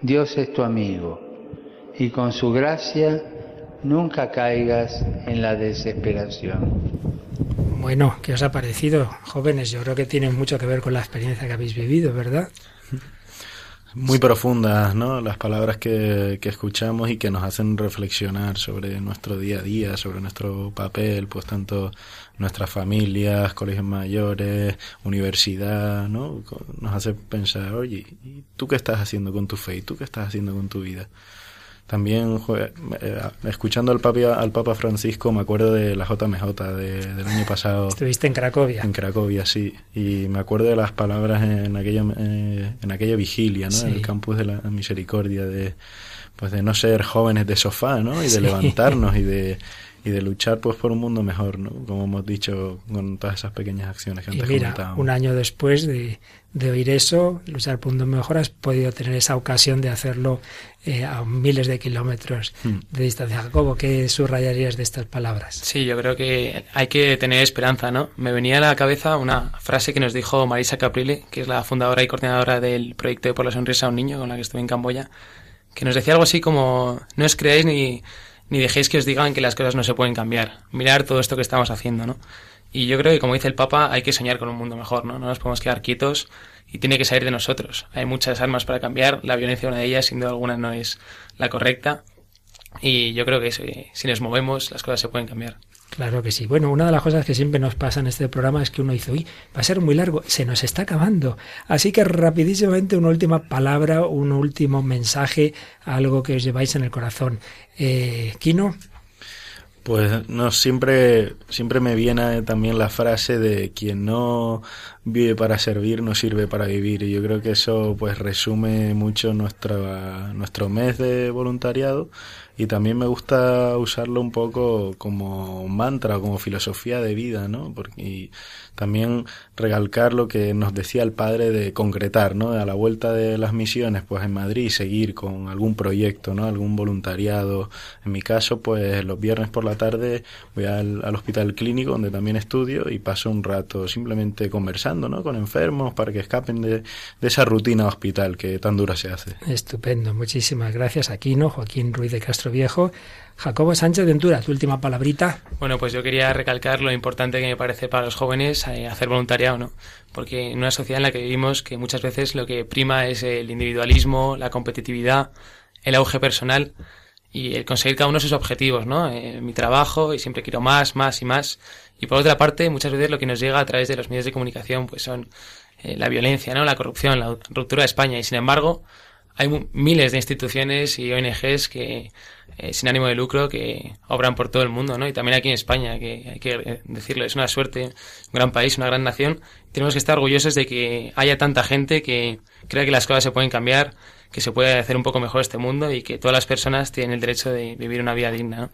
Dios es tu amigo y con su gracia nunca caigas en la desesperación. Bueno, ¿qué os ha parecido, jóvenes? Yo creo que tiene mucho que ver con la experiencia que habéis vivido, ¿verdad? Muy profundas, ¿no? Las palabras que, que, escuchamos y que nos hacen reflexionar sobre nuestro día a día, sobre nuestro papel, pues tanto nuestras familias, colegios mayores, universidad, ¿no? Nos hace pensar, oye, ¿y tú qué estás haciendo con tu fe? ¿Y tú qué estás haciendo con tu vida? También, eh, escuchando al Papa, al Papa Francisco, me acuerdo de la JMJ de, del año pasado. Estuviste en Cracovia. En Cracovia, sí. Y me acuerdo de las palabras en aquella, eh, en aquella vigilia, ¿no? En el campus de la misericordia, de, pues de no ser jóvenes de sofá, ¿no? Y de levantarnos y de y de luchar pues por un mundo mejor, ¿no? Como hemos dicho con todas esas pequeñas acciones que y antes mira, Un año después de, de, oír eso, luchar por un mundo mejor, has podido tener esa ocasión de hacerlo eh, a miles de kilómetros hmm. de distancia. Jacobo, ¿qué subrayarías de estas palabras? Sí, yo creo que hay que tener esperanza, ¿no? Me venía a la cabeza una frase que nos dijo Marisa Caprile, que es la fundadora y coordinadora del proyecto de Por la Sonrisa a un Niño, con la que estuve en Camboya, que nos decía algo así como, no os creáis ni ni dejéis que os digan que las cosas no se pueden cambiar. Mirar todo esto que estamos haciendo, ¿no? Y yo creo que, como dice el Papa, hay que soñar con un mundo mejor, ¿no? No nos podemos quedar quietos y tiene que salir de nosotros. Hay muchas armas para cambiar, la violencia una de ellas, sin duda alguna, no es la correcta. Y yo creo que si nos movemos, las cosas se pueden cambiar. Claro que sí. Bueno, una de las cosas que siempre nos pasa en este programa es que uno dice, uy, va a ser muy largo, se nos está acabando. Así que rapidísimamente una última palabra, un último mensaje, algo que os lleváis en el corazón. Eh, Kino. Pues no, siempre, siempre me viene también la frase de quien no vive para servir no sirve para vivir. Y yo creo que eso pues resume mucho nuestra, nuestro mes de voluntariado y también me gusta usarlo un poco como mantra como filosofía de vida, ¿no? Porque, también recalcar lo que nos decía el padre de concretar, ¿no? A la vuelta de las misiones, pues en Madrid seguir con algún proyecto, ¿no? Algún voluntariado. En mi caso, pues los viernes por la tarde voy al, al hospital clínico donde también estudio y paso un rato simplemente conversando, ¿no? Con enfermos para que escapen de, de esa rutina hospital que tan dura se hace. Estupendo. Muchísimas gracias, Aquino, Joaquín Ruiz de Castro Viejo. Jacobo Sánchez Ventura, tu última palabrita. Bueno, pues yo quería recalcar lo importante que me parece para los jóvenes eh, hacer voluntariado, ¿no? Porque en una sociedad en la que vivimos que muchas veces lo que prima es el individualismo, la competitividad, el auge personal y el conseguir cada uno sus objetivos, ¿no? Eh, mi trabajo y siempre quiero más, más y más. Y por otra parte, muchas veces lo que nos llega a través de los medios de comunicación pues son eh, la violencia, ¿no? La corrupción, la ruptura de España y sin embargo hay miles de instituciones y ONGs que eh, sin ánimo de lucro que obran por todo el mundo, ¿no? Y también aquí en España, que hay que decirlo, es una suerte, un gran país, una gran nación. Tenemos que estar orgullosos de que haya tanta gente que crea que las cosas se pueden cambiar, que se puede hacer un poco mejor este mundo y que todas las personas tienen el derecho de vivir una vida digna.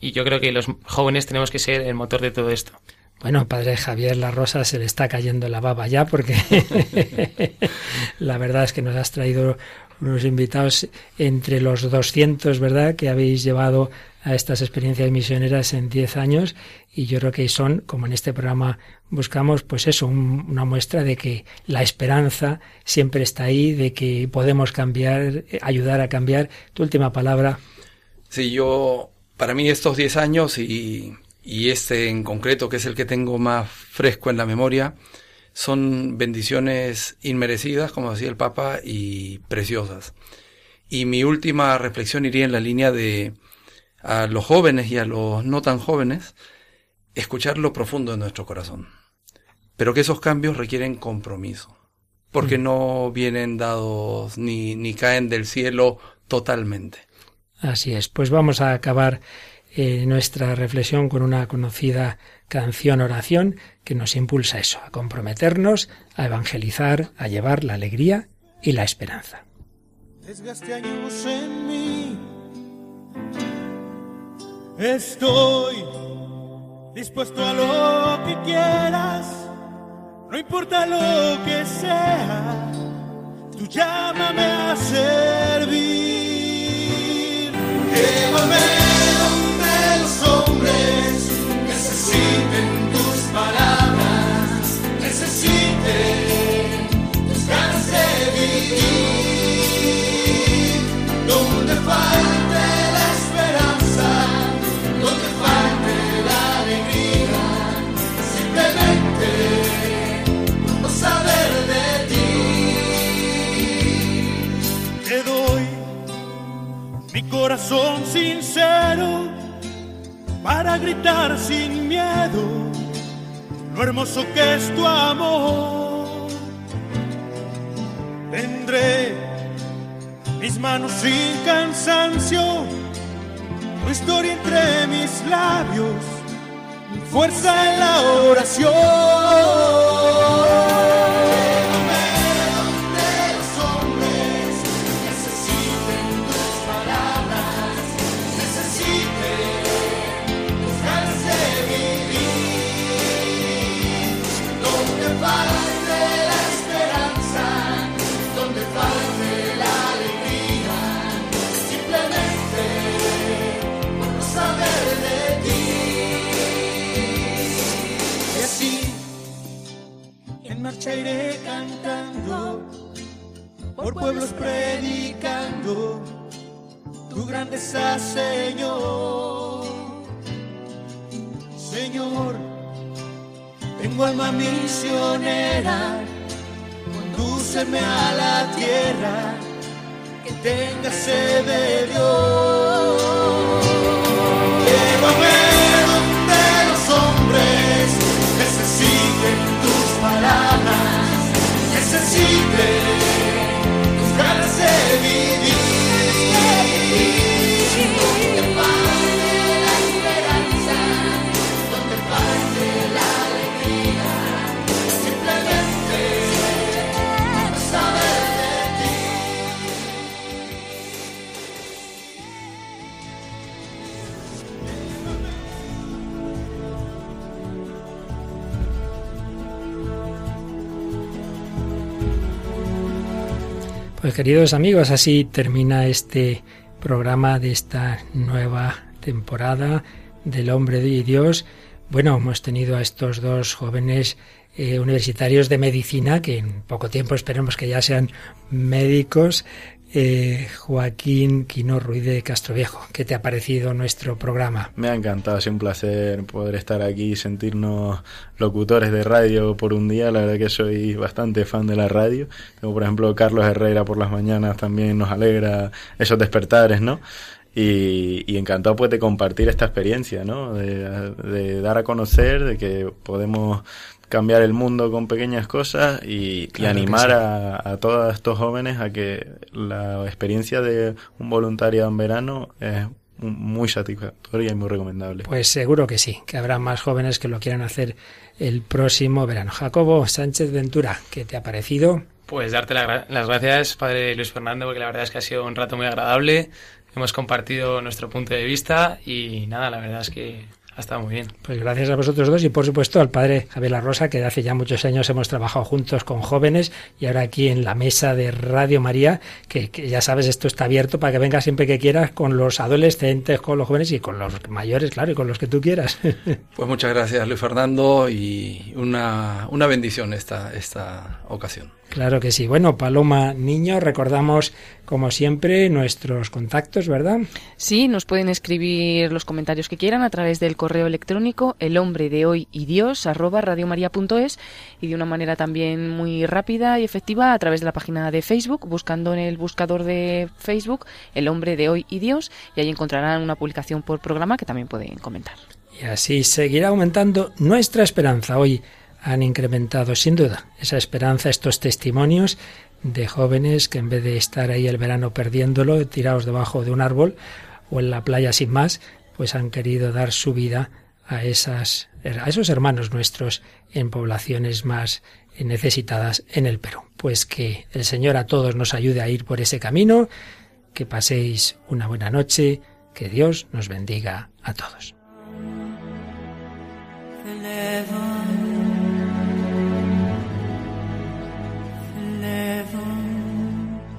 Y yo creo que los jóvenes tenemos que ser el motor de todo esto. Bueno, padre Javier La Rosa se le está cayendo la baba ya porque la verdad es que nos has traído unos invitados entre los 200, ¿verdad?, que habéis llevado a estas experiencias misioneras en 10 años y yo creo que son, como en este programa buscamos, pues eso, una muestra de que la esperanza siempre está ahí, de que podemos cambiar, ayudar a cambiar. Tu última palabra. Sí, yo, para mí estos 10 años y, y este en concreto, que es el que tengo más fresco en la memoria, son bendiciones inmerecidas, como decía el Papa, y preciosas. Y mi última reflexión iría en la línea de a los jóvenes y a los no tan jóvenes, escuchar lo profundo de nuestro corazón. Pero que esos cambios requieren compromiso, porque mm. no vienen dados ni, ni caen del cielo totalmente. Así es, pues vamos a acabar eh, nuestra reflexión con una conocida canción oración que nos impulsa eso, a comprometernos, a evangelizar, a llevar la alegría y la esperanza. Desgaste años en mí. Estoy dispuesto a lo que quieras, no importa lo que sea, tú llámame a servir. Para gritar sin miedo lo hermoso que es tu amor. Tendré mis manos sin cansancio, tu historia entre mis labios, mi fuerza en la oración. Iré cantando, por pueblos predicando tu grandeza, Señor. Señor, tengo alma misionera, condúceme a la tierra, que tenga sed de Dios. Queridos amigos, así termina este programa de esta nueva temporada del hombre de Dios. Bueno, hemos tenido a estos dos jóvenes eh, universitarios de medicina que en poco tiempo esperemos que ya sean médicos eh, Joaquín Quino Ruiz de Castroviejo. ¿Qué te ha parecido nuestro programa? Me ha encantado, es un placer poder estar aquí y sentirnos locutores de radio por un día. La verdad que soy bastante fan de la radio. Como por ejemplo Carlos Herrera por las mañanas también nos alegra esos despertares, ¿no? Y, encantado pues de compartir esta experiencia, ¿no? De, de, dar a conocer, de que podemos cambiar el mundo con pequeñas cosas y, Claro animar sí. a, a todos estos jóvenes a que la experiencia de un voluntariado en verano es muy satisfactoria y muy recomendable. Pues seguro que sí, que habrá más jóvenes que lo quieran hacer el próximo verano. Jacobo Sánchez Ventura, ¿qué te ha parecido? Pues darte la las gracias, padre Luis Fernando, porque la verdad es que ha sido un rato muy agradable. Hemos compartido nuestro punto de vista y nada, la verdad es que ha estado muy bien. Pues gracias a vosotros dos y por supuesto al padre Javier La Rosa, que de hace ya muchos años hemos trabajado juntos con jóvenes y ahora aquí en la mesa de Radio María, que, que ya sabes, esto está abierto para que vengas siempre que quieras con los adolescentes, con los jóvenes y con los mayores, claro, y con los que tú quieras. Pues muchas gracias Luis Fernando y una, una bendición esta, esta ocasión. Claro que sí. Bueno, Paloma Niño, recordamos como siempre nuestros contactos, ¿verdad? Sí, nos pueden escribir los comentarios que quieran a través del correo electrónico el hombre de hoy y Dios arroba radiomaria.es y de una manera también muy rápida y efectiva a través de la página de Facebook, buscando en el buscador de Facebook el hombre de hoy y Dios y ahí encontrarán una publicación por programa que también pueden comentar. Y así seguirá aumentando nuestra esperanza. Hoy han incrementado sin duda esa esperanza, estos testimonios de jóvenes que en vez de estar ahí el verano perdiéndolo, tirados debajo de un árbol o en la playa sin más, pues han querido dar su vida a, esas, a esos hermanos nuestros en poblaciones más necesitadas en el Perú. Pues que el Señor a todos nos ayude a ir por ese camino, que paséis una buena noche, que Dios nos bendiga a todos.